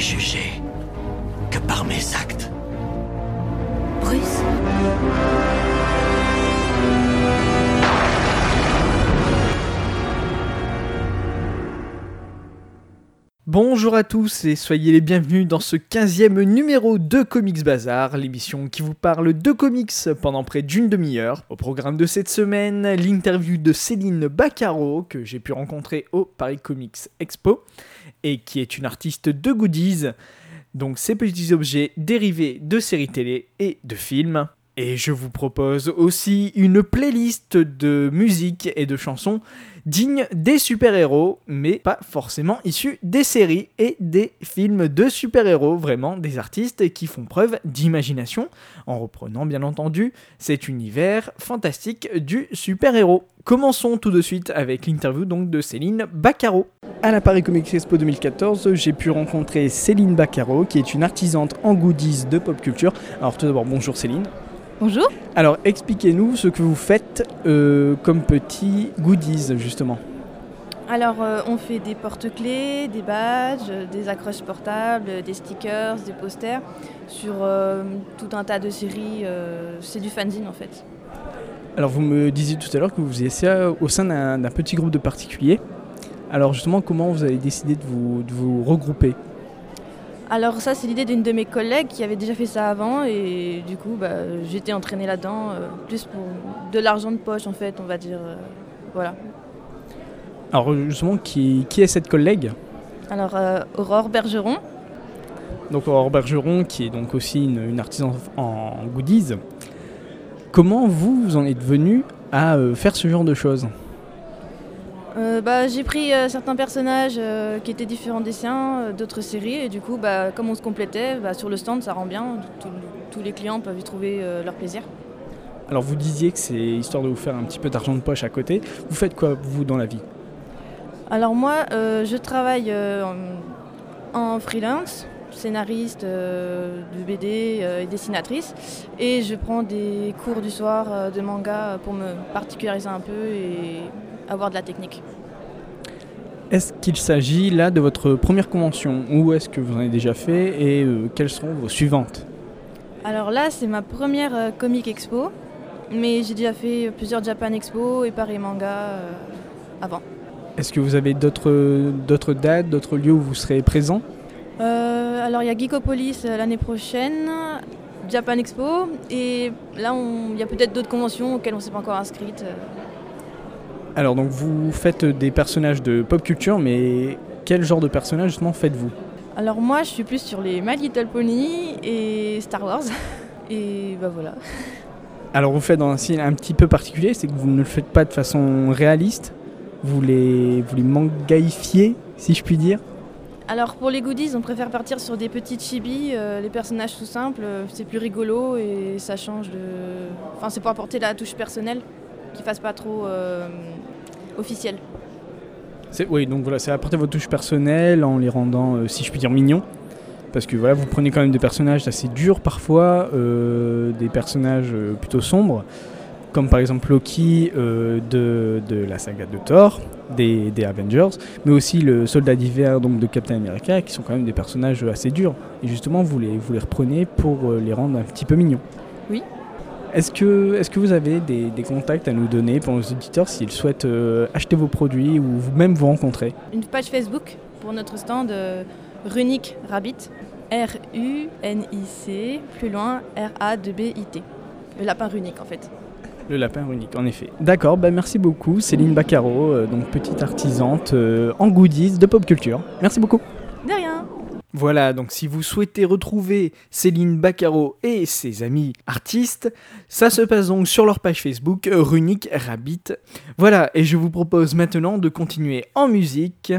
suis jugé que par mes actes. Bruce? Bonjour à tous et soyez les bienvenus dans ce 15e numéro de Comics Bazar, l'émission qui vous parle de comics pendant près d'une demi-heure. Au programme de cette semaine, l'interview de Céline Baccaro que j'ai pu rencontrer au Paris Comics Expo et qui est une artiste de goodies, donc ces petits objets dérivés de séries télé et de films. Et je vous propose aussi une playlist de musique et de chansons dignes des super-héros, mais pas forcément issus des séries et des films de super-héros, vraiment des artistes qui font preuve d'imagination, en reprenant bien entendu cet univers fantastique du super-héros. Commençons tout de suite avec l'interview donc de Céline Baccaro. À la Paris Comics Expo 2014, j'ai pu rencontrer Céline Baccaro, qui est une artisante en goodies de pop culture. Alors tout d'abord, bonjour Céline. Bonjour. Alors expliquez-nous ce que vous faites euh, comme petits goodies justement. Alors, euh, on fait des porte-clés, des badges, des accroches portables, des stickers, des posters sur euh, tout un tas de séries. c'est du fanzine en fait. Alors vous me disiez tout à l'heure que vous faisiez ça au sein d'un d'un petit groupe de particuliers. Alors justement, comment vous avez décidé de vous, de vous regrouper? Alors, ça, c'est l'idée d'une de mes collègues qui avait déjà fait ça avant et du coup, bah, j'étais entraînée là-dedans, euh, plus pour de l'argent de poche en fait, on va dire. euh, voilà. Alors justement, qui, qui est cette collègue? Alors, euh, Aurore Bergeron. Donc Aurore Bergeron, qui est donc aussi une, une artisan en goodies. Comment vous, vous en êtes venu à faire ce genre de choses? Euh, bah, j'ai pris euh, certains personnages euh, qui étaient différents des siens, d'autres séries, et du coup, bah, comme on se complétait, bah, sur le stand, ça rend bien. Tout- tous les clients peuvent y trouver leur plaisir. Alors vous disiez que c'est histoire de vous faire un petit peu d'argent de poche à côté. Vous faites quoi vous dans la vie? Alors moi, je travaille en, en freelance, scénariste euh, de BD euh, et dessinatrice, et je prends des cours du soir euh, de manga pour me particulariser un peu et avoir de la technique. Est-ce qu'il s'agit là de votre première convention ou est-ce que vous en avez déjà fait et euh, quelles seront vos suivantes? Alors là, c'est ma première euh, comic expo, mais j'ai déjà fait plusieurs Japan Expo et Paris Manga euh, avant. Est-ce que vous avez d'autres dates, d'autres lieux où vous serez présent? Euh, alors il y a Geekopolis euh, l'année prochaine, Japan Expo, et là on- il y a peut-être d'autres conventions auxquelles on ne s'est pas encore inscrite. Alors donc vous faites des personnages de pop culture, mais quel genre de personnage justement faites-vous? Alors moi je suis plus sur les My Little Pony et Star Wars, et bah voilà. Alors vous faites dans un style un petit peu particulier, c'est que vous ne le faites pas de façon réaliste, vous les, vous les mangaifiez, si je puis dire? Alors pour les goodies, on préfère partir sur des petites chibis, euh, les personnages tout simples, euh, c'est plus rigolo et ça change de... Enfin c'est pour apporter la touche personnelle, qui fasse pas trop euh, officiel. C'est- Oui, donc voilà, c'est apporter votre touche personnelle en les rendant, euh, si je puis dire, mignons. Parce que voilà, vous prenez quand même des personnages assez durs parfois, euh, des personnages euh, plutôt sombres, comme par exemple Loki euh, de, de la saga de Thor, des, des Avengers, mais aussi le soldat d'hiver donc de Captain America, qui sont quand même des personnages assez durs. Et justement, vous les, vous les reprenez pour les rendre un petit peu mignons. Oui. Est-ce que, est que vous avez des, des contacts à nous donner pour nos auditeurs s'ils souhaitent euh, acheter vos produits ou vous-même vous rencontrer? Une page Facebook pour notre stand euh, Runic Rabbit, R-U-N-I-C, plus loin R-A-2-B-I-T. Le lapin runique en fait. Le lapin unique, en effet. D'accord, bah merci beaucoup Céline Baccaro, euh, donc petite artisante euh, en goodies de pop culture. Merci beaucoup. De rien Voilà, donc si vous souhaitez retrouver Céline Baccaro et ses amis artistes, ça se passe donc sur leur page Facebook Runic Rabbit. Voilà, et je vous propose maintenant de continuer en musique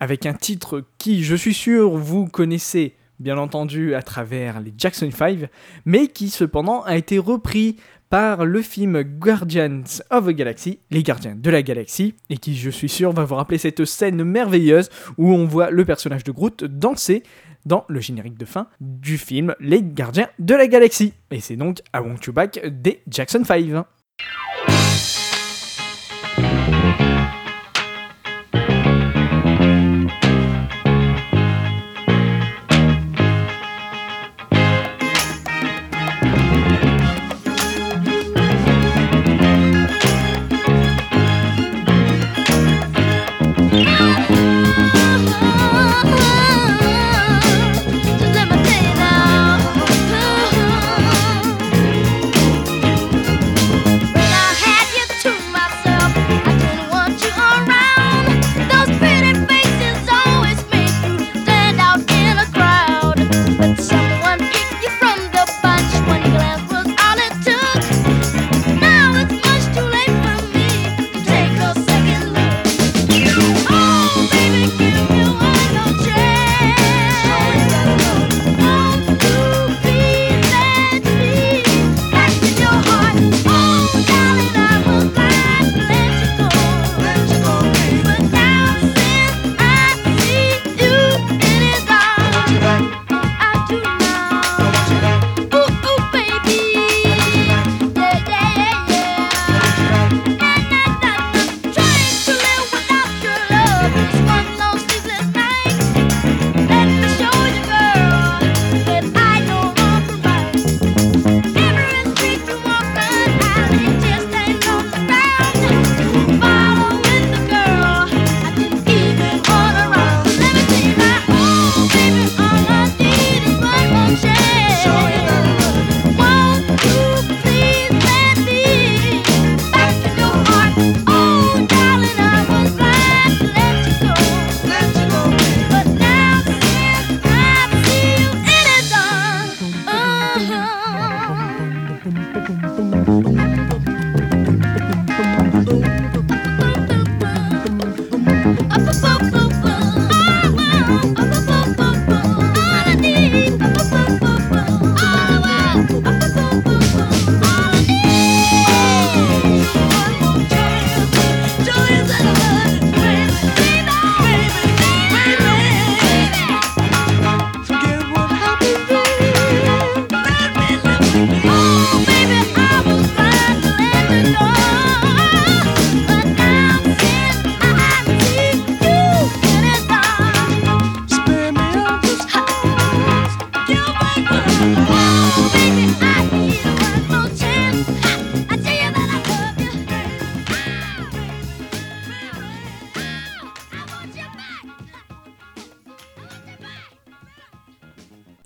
avec un titre qui, je suis sûr, vous connaissez bien entendu à travers les Jackson 5, mais qui cependant a été repris par le film Guardians of the Galaxy, les gardiens de la galaxie, et qui je suis sûr va vous rappeler cette scène merveilleuse où on voit le personnage de Groot danser dans le générique de fin du film Les gardiens de la galaxie. Et c'est donc I Want You des Jackson 5.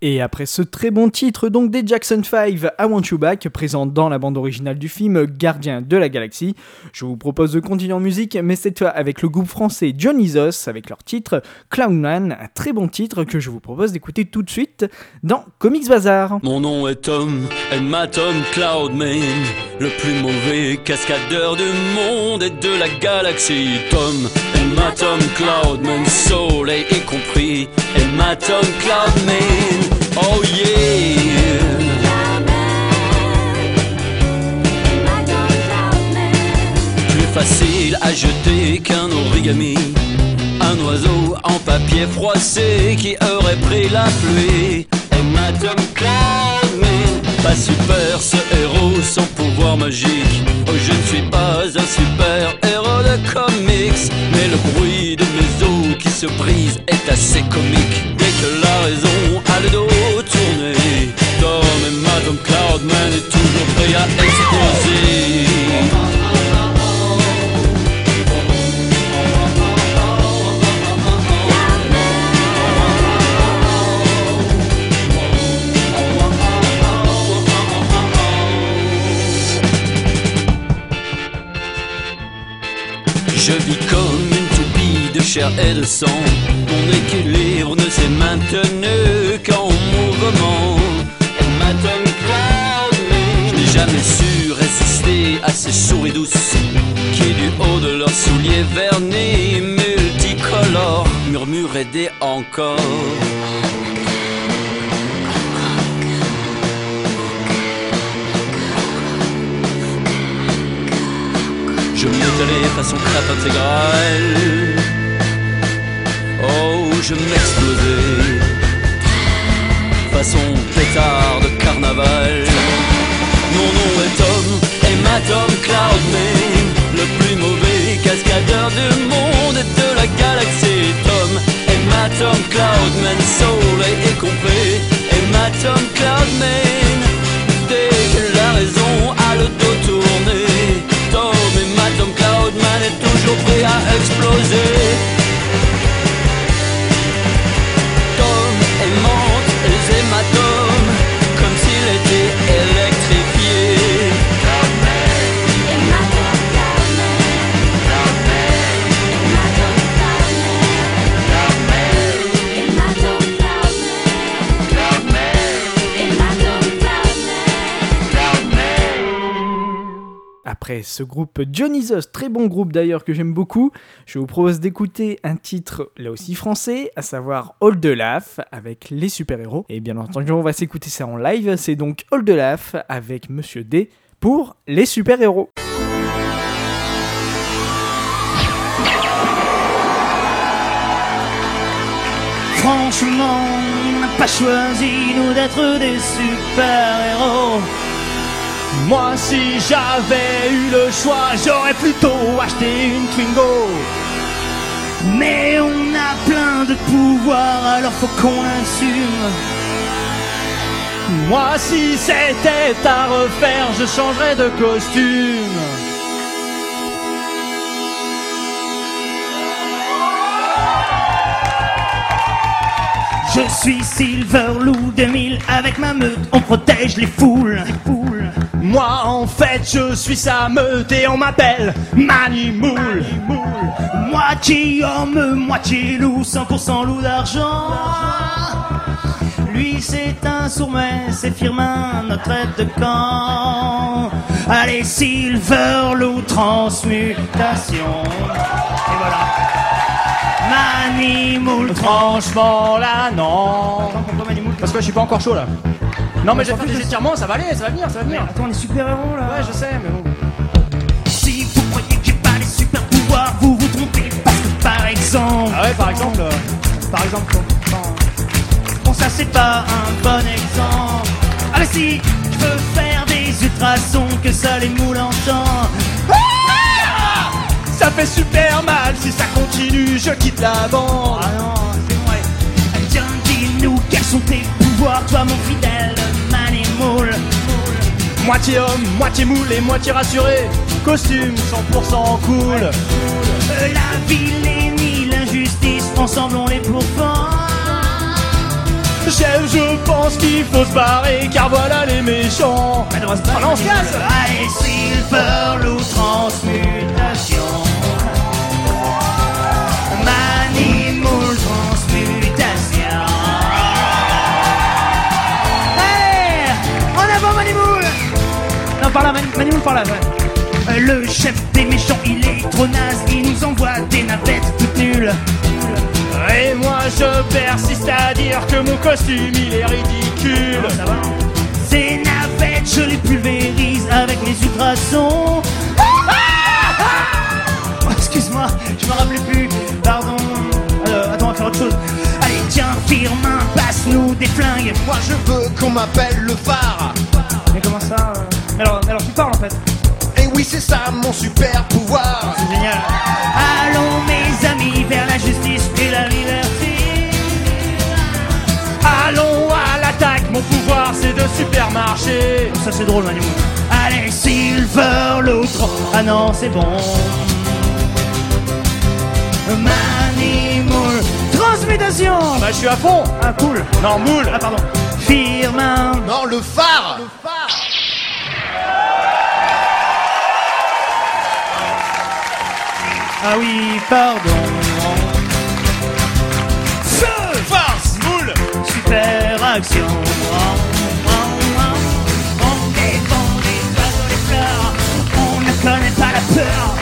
Et après ce très bon titre donc des Jackson 5, I Want You Back, présent dans la bande originale du film Gardien de la Galaxie, je vous propose de continuer en musique, mais cette fois avec le groupe français Dionysos, avec leur titre Clownman, un très bon titre que je vous propose d'écouter tout de suite dans Comics Bazar. Mon nom est Tom, Emma Tom Cloudman, le plus mauvais cascadeur du monde et de la galaxie. Tom, Emma Tom Cloudman, soleil y compris, Emma Tom Cloudman, oh yeah. Plus facile à jeter qu'un origami. Un oiseau en papier froissé qui aurait pris la pluie. Tom Cloudman, pas super ce héros sans pouvoir magique. Oh, je ne suis pas un super héros de comics, mais le bruit de mes os qui se brisent est assez comique. Dès que la raison a le dos tourné, Tom Emma Tom Cloudman est toujours prêt à exploser. Chair et de sang. Mon équilibre ne s'est maintenu qu'en mouvement. Je n'ai jamais su résister à ces souris douces qui, du haut de leurs souliers vernis multicolores, murmuraient des encore. Je m'étalais façon crêpe intégrale. Oh, je m'explosais façon pétard de carnaval. Mon nom est Tom, et ma Tom Cloudman, le plus mauvais cascadeur du monde et de la galaxie. Tom, et ma Tom Cloudman, soleil est complet, et ma Tom Cloudman, dès que la raison a le dos tourné. Tom et ma Tom Cloudman est toujours prêt à exploser. Ce groupe Dionysos, très bon groupe d'ailleurs que j'aime beaucoup, je vous propose d'écouter un titre là aussi français, à savoir All the Laugh avec les super-héros. Et bien entendu, on va s'écouter ça en live, c'est donc All the Laugh avec Monsieur D pour les super-héros. Franchement, on n'a pas choisi nous d'être des super-héros. Moi, si j'avais eu le choix, j'aurais plutôt acheté une Twingo. Mais on a plein de pouvoirs, alors faut qu'on assume. Moi, si c'était à refaire, je changerais de costume. Je suis Silverlou 2000 avec ma meute, on protège les foules. Moi en fait je suis sa meute et on m'appelle Manimoul. Moitié homme, moitié loup, 100% loup d'argent. Lui c'est un sourd-muet, c'est Firmin, notre aide de camp. Allez Silverlou, transmutation. Et voilà. Manimoul, franchement là non. Parce que je suis pas encore chaud là. Non mais j'ai fait des étirements, ça va aller, ça va venir, ça va venir. Attends, on est super héros là. Ouais, je sais, mais bon. Si vous croyez que j'ai pas les super pouvoirs, vous vous trompez parce que par exemple. Ah ouais, par exemple. euh, par exemple. Bon, ça c'est pas un bon exemple. Ah mais si, je veux faire des ultrasons que ça les moule en temps. Ah ça fait super mal si ça continue, je quitte la bande. Ah non, c'est vrai. Tiens, dis-nous quels sont tes pouvoirs, toi mon fidèle? Moitié homme, moitié moule et moitié rassuré. Costume 100% cool. Euh, La ville ni l'injustice, ensemble on les pourfend. Chef, je pense qu'il faut se barrer car voilà les méchants. On se casse Allez. Par là, Man- Manimoul, par là, ouais. Euh, Le chef des méchants, il est trop naze, il nous envoie des navettes toutes nulles. Et moi je persiste à dire que mon costume il est ridicule. Ces navettes, je les pulvérise avec mes ultrasons. Oh, Excuse-moi, je me rappelais plus. Pardon. Euh, attends, on va faire autre chose. Allez, tiens, Firmin, passe-nous des flingues. Moi je veux qu'on m'appelle le phare. Mais comment ça euh fait. Et oui, c'est ça mon super pouvoir. C'est génial. Allons mes amis vers la justice et la liberté. Allons à l'attaque, mon pouvoir c'est de supermarché. Ça c'est drôle Manu. Allez Silver l'autre. Ah non c'est bon. Manimoul. Transmutation Bah je suis à fond Ah cool Non moule Ah pardon Firmin Non, le phare. Ah oui, pardon. Feu, force, moule, super action. On défend les oiseaux, les fleurs, on ne connaît pas la peur.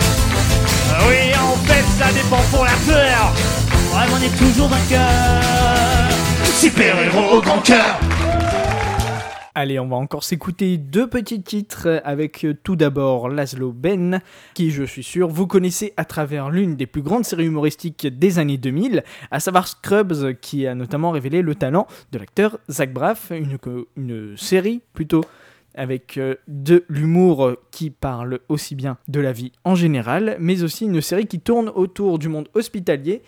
Ah Oui, on fait ça dépend pour la peur. Ouais, on est toujours vainqueur. Super héros au grand cœur. Allez, on va encore s'écouter deux petits titres avec euh, tout d'abord Laszlo Ben, qui je suis sûr vous connaissez à travers l'une des plus grandes séries humoristiques des années 2000, à savoir Scrubs, qui a notamment révélé le talent de l'acteur Zach Braff, une, série plutôt avec euh, de l'humour qui parle aussi bien de la vie en général, mais aussi une série qui tourne autour du monde hospitalier,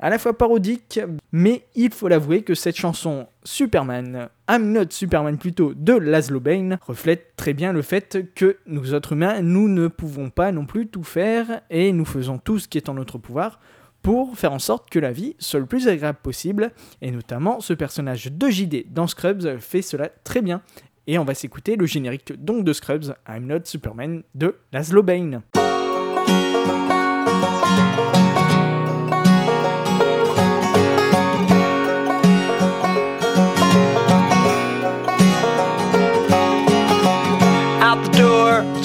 à la fois parodique, mais il faut l'avouer que cette chanson Superman, I'm not Superman plutôt, de Laszlo Bane, reflète très bien le fait que nous autres humains, nous ne pouvons pas non plus tout faire, et nous faisons tout ce qui est en notre pouvoir pour faire en sorte que la vie soit le plus agréable possible, et notamment ce personnage de JD dans Scrubs fait cela très bien. Et on va s'écouter le générique donc de Scrubs, I'm not Superman de Laszlo Bane.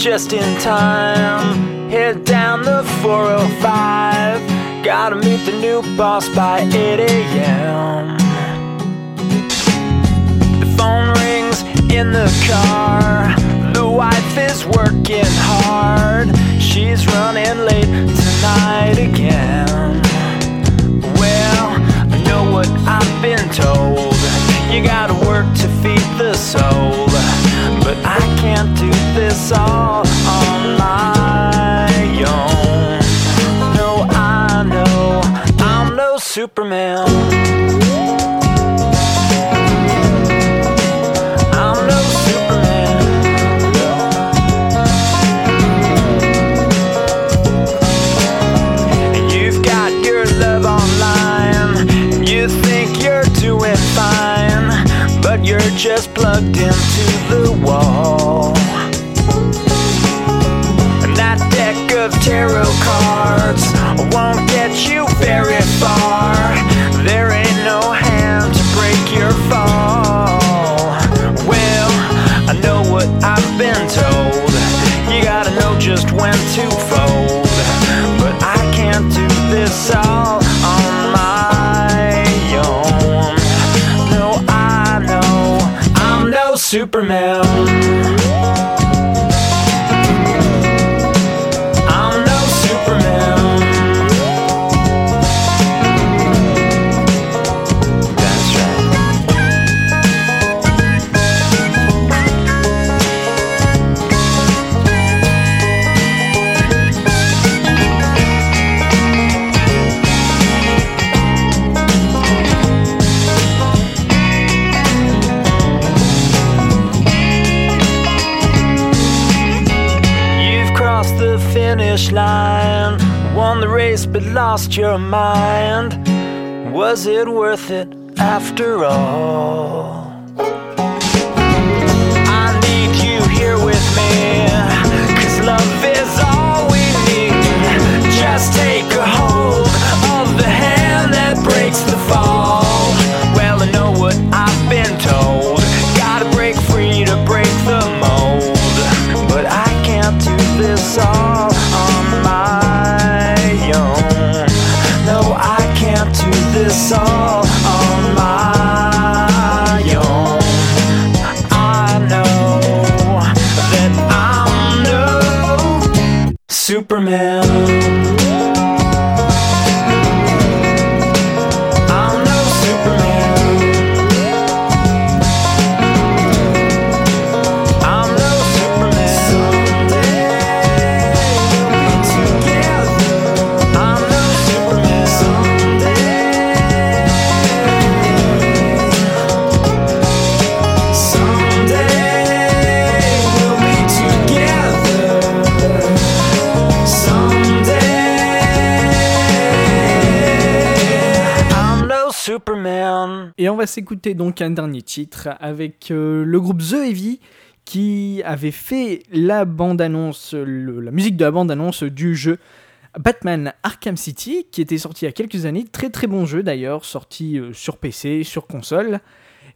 Just in time. Head down the 405. Gotta meet the new boss by 8 a.m. The phone rings in the car. tarot card. Finish line, won the race but lost your mind. Was it worth it after all? I need you here with me, cause love is all we need. Just take a hold of the hand that breaks the fall. Et on va s'écouter donc un dernier titre avec euh, le groupe The Heavy qui avait fait la bande-annonce, la musique de la bande-annonce du jeu Batman Arkham City, qui était sorti il y a quelques années, très très bon jeu d'ailleurs, sorti euh, sur PC, sur console,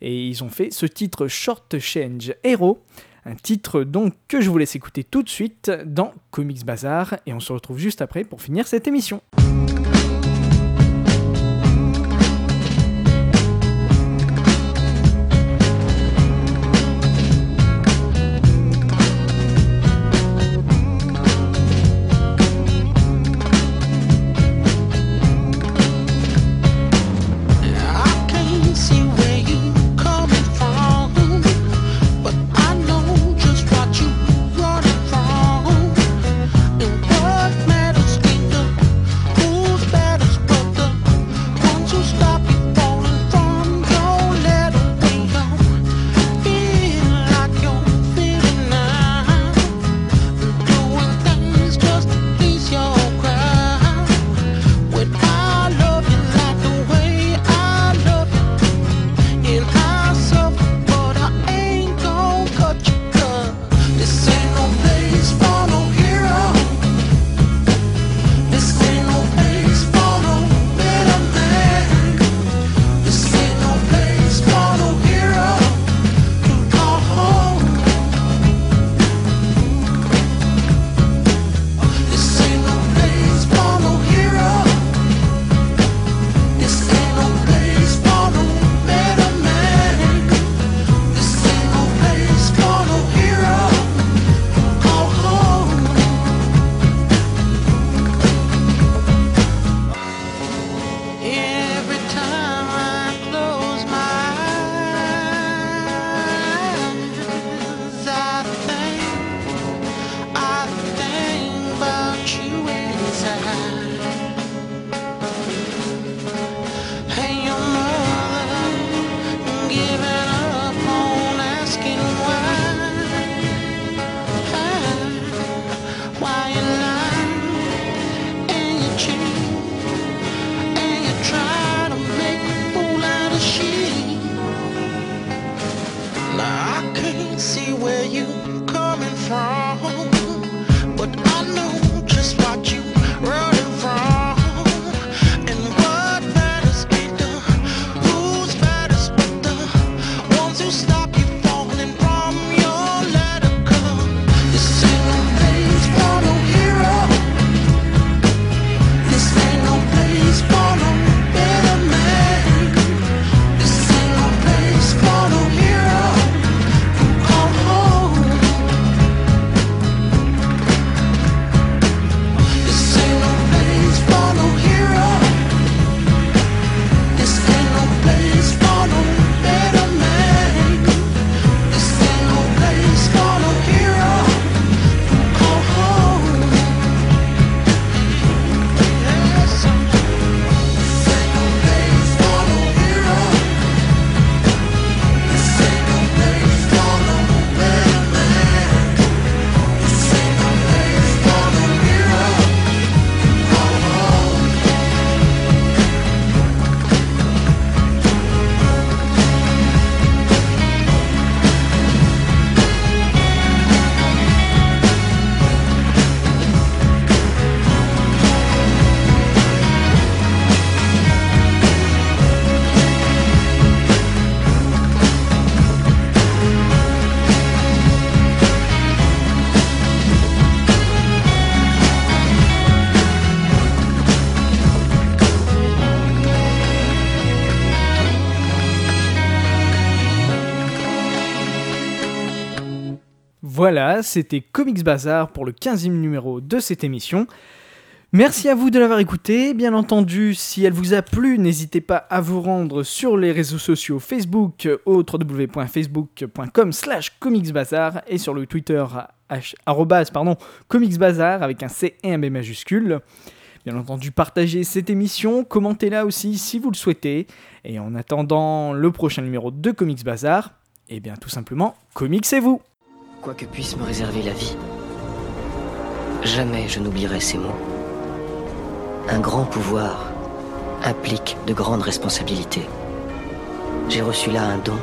et ils ont fait ce titre Short Change Hero, un titre donc que je vous laisse écouter tout de suite dans Comics Bazar, et on se retrouve juste après pour finir cette émission. c'était Comics Bazar pour le 15e numéro de cette émission. Merci à vous de l'avoir écouté. Bien entendu, si elle vous a plu, n'hésitez pas à vous rendre sur les réseaux sociaux Facebook au www.facebook.com slash comicsbazar et sur le Twitter pardon, comicsbazar avec un C et un B majuscule. Bien entendu, partagez cette émission, commentez-la aussi si vous le souhaitez. Et en attendant le prochain numéro de Comics Bazar, eh bien tout simplement, comics et vous Quoi que puisse me réserver la vie, jamais je n'oublierai ces mots. Un grand pouvoir implique de grandes responsabilités. J'ai reçu là un don,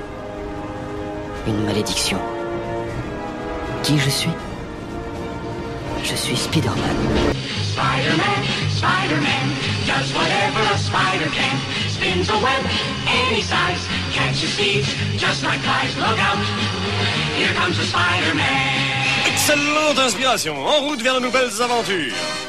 une malédiction. Qui je suis? Je suis Spider-Man. Spider-Man, Spider-Man, does whatever a spider. spins a web any size, catches thieves just like flies. Look out, here comes the Spider-Man. Excellente inspiration, en route vers de nouvelles aventures.